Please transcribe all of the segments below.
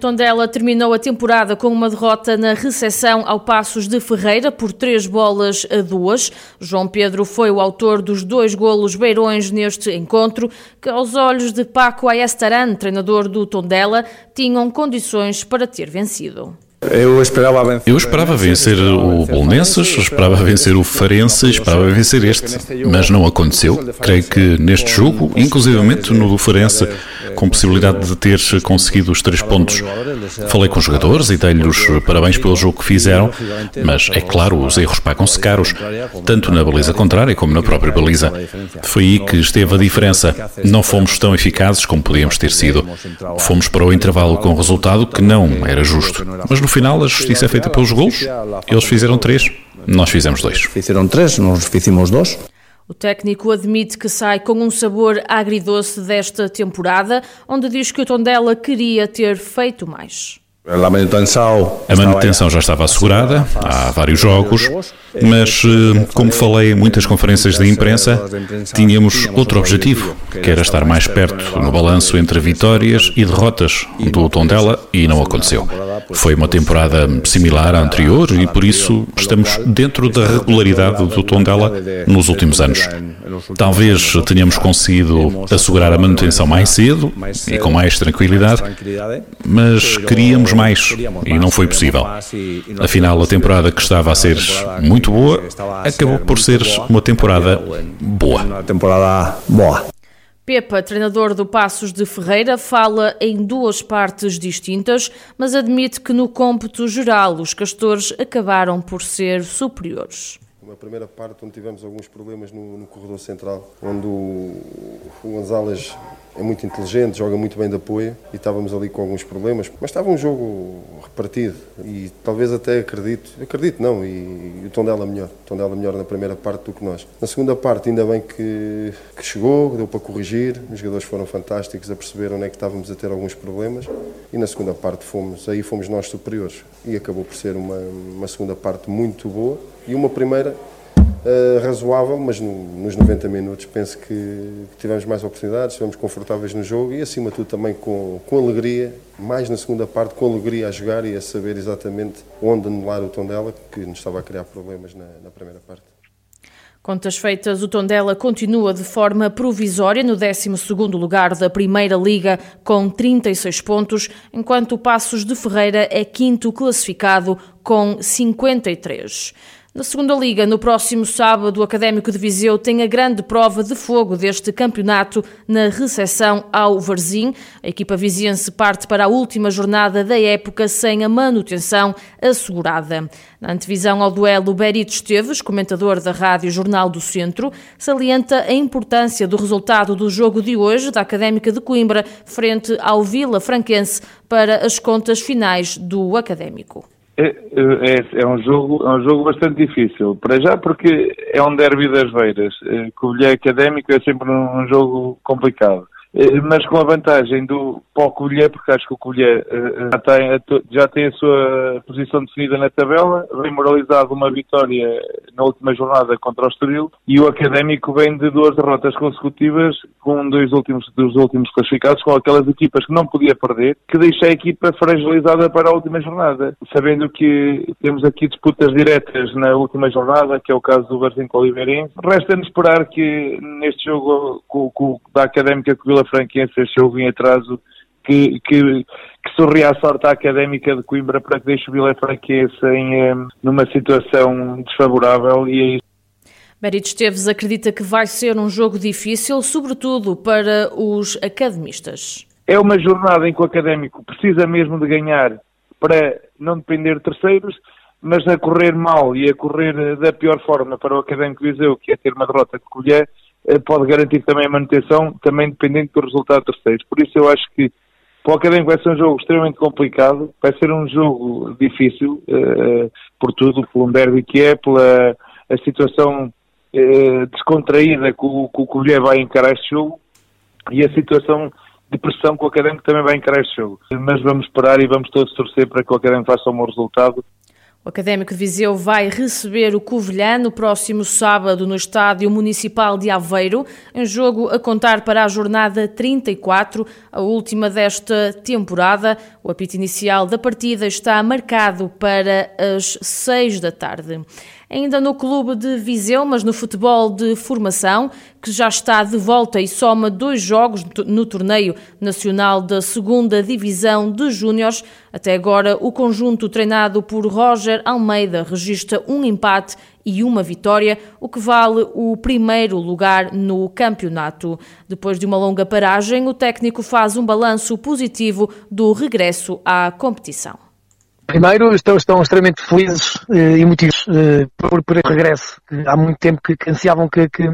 Tondela terminou a temporada com uma derrota na recepção ao Passos de Ferreira por três bolas a duas. João Pedro foi o autor dos dois golos beirões neste encontro, que aos olhos de Paco Ayestaran, treinador do Tondela, tinham condições para ter vencido. Eu esperava vencer, eu esperava vencer o Bolonenses, esperava vencer o Farense, esperava vencer este, mas não aconteceu. Creio que neste jogo, inclusivamente no do Farense, com possibilidade de ter conseguido os três pontos. Falei com os jogadores e dei-lhes parabéns pelo jogo que fizeram, mas é claro, os erros pagam-se caros, tanto na baliza contrária como na própria baliza. Foi aí que esteve a diferença. Não fomos tão eficazes como podíamos ter sido. Fomos para o intervalo com um resultado que não era justo. Mas no final a justiça é feita pelos gols. Eles fizeram três, nós fizemos dois. Fizeram três, nós fizemos dois. O técnico admite que sai com um sabor agridoce desta temporada, onde diz que o Tondela queria ter feito mais. A manutenção já estava assegurada há vários jogos, mas, eh, como falei em muitas conferências de imprensa, tínhamos outro objetivo, que era estar mais perto no balanço entre vitórias e derrotas do Tondela, e não aconteceu. Foi uma temporada similar à anterior e, por isso, estamos dentro da regularidade do Tondela nos últimos anos. Talvez tenhamos conseguido assegurar a manutenção mais cedo e com mais tranquilidade, mas queríamos mais e não foi possível. Afinal, a temporada que estava a ser muito boa acabou por ser uma temporada boa. Pepa, treinador do Passos de Ferreira, fala em duas partes distintas, mas admite que no cômputo geral os castores acabaram por ser superiores uma primeira parte onde tivemos alguns problemas no, no corredor central, onde o, o Gonzalez é muito inteligente, joga muito bem de apoio e estávamos ali com alguns problemas, mas estava um jogo repartido e talvez até acredito, acredito não, e, e o Tondela melhor, o Tondela melhor na primeira parte do que nós. Na segunda parte ainda bem que, que chegou, deu para corrigir, os jogadores foram fantásticos a perceber onde é que estávamos a ter alguns problemas e na segunda parte fomos, aí fomos nós superiores e acabou por ser uma, uma segunda parte muito boa e uma primeira uh, razoável, mas no, nos 90 minutos penso que, que, tivemos mais oportunidades, estivemos confortáveis no jogo e acima de tudo também com, com alegria, mais na segunda parte, com alegria a jogar e a saber exatamente onde anular o tom dela, que nos estava a criar problemas na, na primeira parte. Contas feitas, o Tondela continua de forma provisória no 12º lugar da Primeira Liga com 36 pontos, enquanto o Passos de Ferreira é quinto classificado com 53. Na segunda liga, no próximo sábado, o Académico de Viseu tem a grande prova de fogo deste campeonato na recepção ao Varzim. A equipa viziense parte para a última jornada da época sem a manutenção assegurada. Na antevisão ao duelo, Berito Esteves, comentador da Rádio Jornal do Centro, salienta a importância do resultado do jogo de hoje da Académica de Coimbra frente ao Vila Franquense para as contas finais do Académico. É, é, é, um jogo, é um jogo bastante difícil. Para já porque é um derby das Veiras. Eh, Covilhã Académico é sempre um jogo complicado. Eh, mas com a vantagem do o Covilhã, porque acho que o Covilhã uh, já, tem, já tem a sua posição definida na tabela, vem moralizado uma vitória na última jornada contra o Estoril e o Académico vem de duas derrotas consecutivas com dois últimos, dos últimos classificados, com aquelas equipas que não podia perder, que deixa a equipa fragilizada para a última jornada, sabendo que temos aqui disputas diretas na última jornada, que é o caso do Barzinho Oliveirense. Resta-nos esperar que neste jogo com, com, da Académica com Vila Franquense, este jogo em atraso, que, que, que sorria a sorte à Académica de Coimbra para que deixe o Vila Franquense em, eh, numa situação desfavorável e é isso. Mérito Esteves acredita que vai ser um jogo difícil, sobretudo para os academistas. É uma jornada em que o académico precisa mesmo de ganhar para não depender de terceiros, mas a correr mal e a correr da pior forma para o académico Viseu, que é ter uma derrota de colher, eh, pode garantir também a manutenção, também dependente do resultado de terceiros. Por isso eu acho que para o Académico vai ser um jogo extremamente complicado, vai ser um jogo difícil, uh, por tudo, pelo um derby que é, pela a situação uh, descontraída que o, que o Colher vai encarar este jogo e a situação de pressão que o Académico também vai encarar este jogo. Mas vamos esperar e vamos todos torcer para que o Académico faça um bom resultado o Académico de Viseu vai receber o Covilhã no próximo sábado no Estádio Municipal de Aveiro, em jogo a contar para a jornada 34, a última desta temporada. O apito inicial da partida está marcado para as 6 da tarde ainda no clube de Viseu, mas no futebol de formação, que já está de volta e soma dois jogos no torneio nacional da segunda divisão de júniores. Até agora, o conjunto treinado por Roger Almeida registra um empate e uma vitória, o que vale o primeiro lugar no campeonato. Depois de uma longa paragem, o técnico faz um balanço positivo do regresso à competição. Primeiro, estão, estão extremamente felizes eh, e motivos eh, por, por regresso. Há muito tempo que, que ansiavam que, que,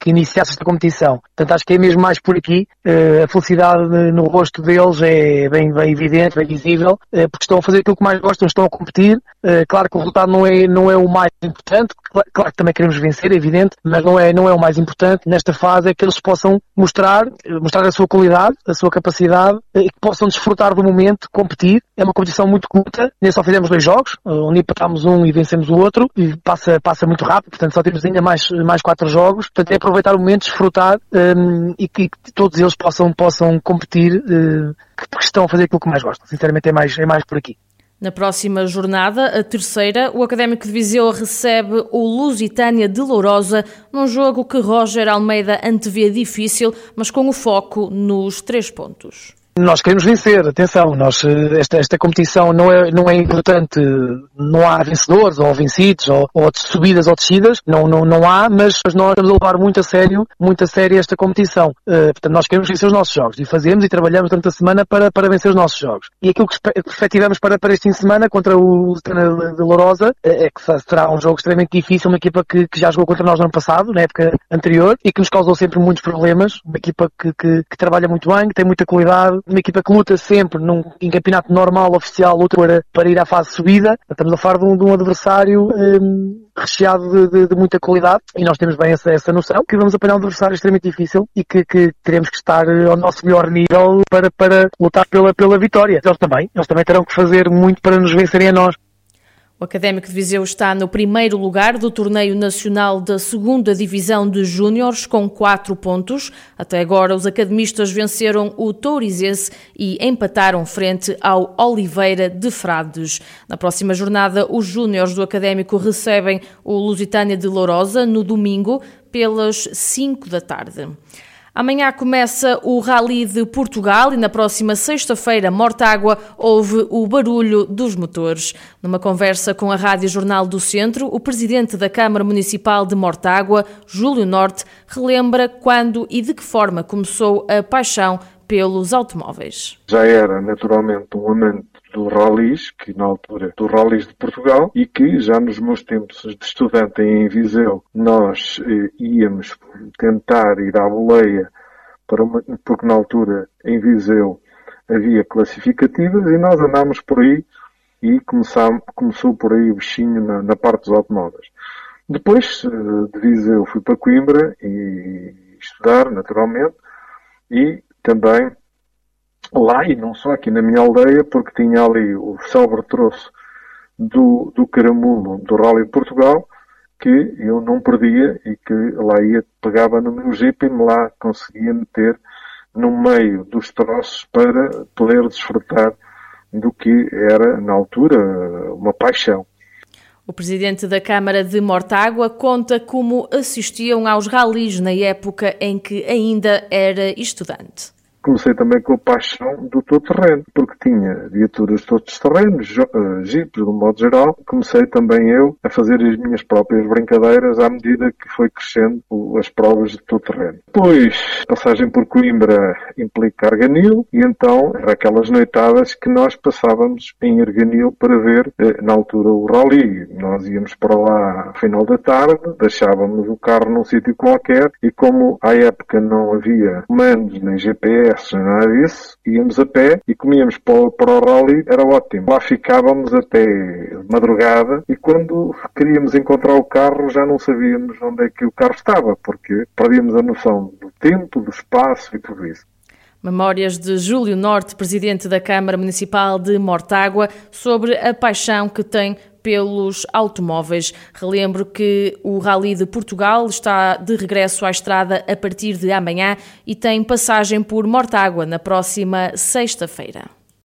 que, iniciasse esta competição. Portanto, acho que é mesmo mais por aqui. Eh, a felicidade no rosto deles é bem, bem evidente, bem visível, eh, porque estão a fazer aquilo que mais gostam, estão a competir. Eh, claro que o resultado não é, não é o mais importante, claro que também queremos vencer, é evidente, mas não é, não é o mais importante. Nesta fase é que eles possam mostrar, mostrar a sua qualidade, a sua capacidade e que possam desfrutar do momento, competir. É uma competição muito curta nem só fizemos dois jogos, onde empatámos um e vencemos o outro, e passa, passa muito rápido, portanto só temos ainda mais, mais quatro jogos, portanto é aproveitar o momento, desfrutar um, e que, que, todos eles possam, possam competir, uh, porque estão a fazer aquilo que mais gostam. Sinceramente é mais, é mais por aqui. Na próxima jornada, a terceira, o Académico de Viseu recebe o Lusitânia de Lourosa, num jogo que Roger Almeida antevê difícil, mas com o foco nos três pontos. Nós queremos vencer, atenção, nós, eh, esta, esta competição não é, não é importante, não há vencedores ou vencidos, ou, ou subidas ou descidas, não, não, não há, mas nós estamos a levar muito a sério, muito a sério esta competição. Uh, portanto, nós queremos vencer os nossos jogos e fazemos e trabalhamos durante a semana para, para vencer os nossos jogos. E aquilo que efetivamos para, para este fim de semana contra o Lusitana de Lourosa é que será um jogo extremamente difícil, uma equipa que, que já jogou contra nós no ano passado, na época anterior, e que nos causou sempre muitos problemas, uma equipa que, que, que trabalha muito bem, que tem muita qualidade, uma equipa que luta sempre num, em campeonato normal, oficial, luta para, para ir à fase subida. Estamos a falar de um, de um adversário um, recheado de, de, de, muita qualidade e nós temos bem essa, essa noção que vamos apanhar um adversário extremamente difícil e que, que teremos que estar ao nosso melhor nível para, para lutar pela, pela vitória. Eles também, eles também terão que fazer muito para nos vencerem a nós. O Académico de Viseu está no primeiro lugar do torneio nacional da segunda divisão de júniores com quatro pontos. Até agora, os academistas venceram o Tourizense e empataram frente ao Oliveira de Frades. Na próxima jornada, os júniores do Académico recebem o Lusitânia de Lourosa no domingo pelas 5 da tarde. Amanhã começa o Rally de Portugal e na próxima sexta-feira, Mortágua, houve o barulho dos motores. Numa conversa com a Rádio Jornal do Centro, o presidente da Câmara Municipal de Mortágua, Júlio Norte, relembra quando e de que forma começou a paixão pelos automóveis. Já era naturalmente um amante do rallies, que na altura do rallies de Portugal, e que já nos meus tempos de estudante em Viseu, nós eh, íamos tentar ir à boleia, para uma, porque na altura em Viseu havia classificativas e nós andámos por aí e começou por aí o bichinho na, na parte dos automóveis. Depois eh, de Viseu fui para Coimbra e estudar, naturalmente, e também lá e não só aqui na minha aldeia, porque tinha ali o célebre troço do, do Caramulo do Rally Portugal, que eu não perdia e que lá ia, pegava no meu jeep e me lá conseguia meter no meio dos troços para poder desfrutar do que era, na altura, uma paixão. O presidente da Câmara de Mortágua conta como assistiam aos ralis na época em que ainda era estudante comecei também com a paixão do todo-terreno, porque tinha viaturas de todos os terrenos, jipes, de um modo geral. Comecei também eu a fazer as minhas próprias brincadeiras à medida que foi crescendo as provas de todo-terreno. Depois, passagem por Coimbra implica Arganil, e então era aquelas noitadas que nós passávamos em Arganil para ver, uh, na altura, o rally. Nós íamos para lá ao final da tarde, deixávamos o carro num sítio qualquer, e como à época não havia comandos nem GPS, expresso, nada disso. Íamos a pé e comíamos para, para o rally, era ótimo. Lá ficávamos até madrugada e quando queríamos encontrar o carro já não sabíamos onde é que o carro estava, porque perdíamos a noção do tempo, do espaço e tudo isso. Memórias de Júlio Norte, presidente da Câmara Municipal de Mortágua, sobre a paixão que tem pelos automóveis. Relembro que o Rally de Portugal está de regresso à estrada a partir de amanhã e tem passagem por Mortágua na próxima sexta-feira.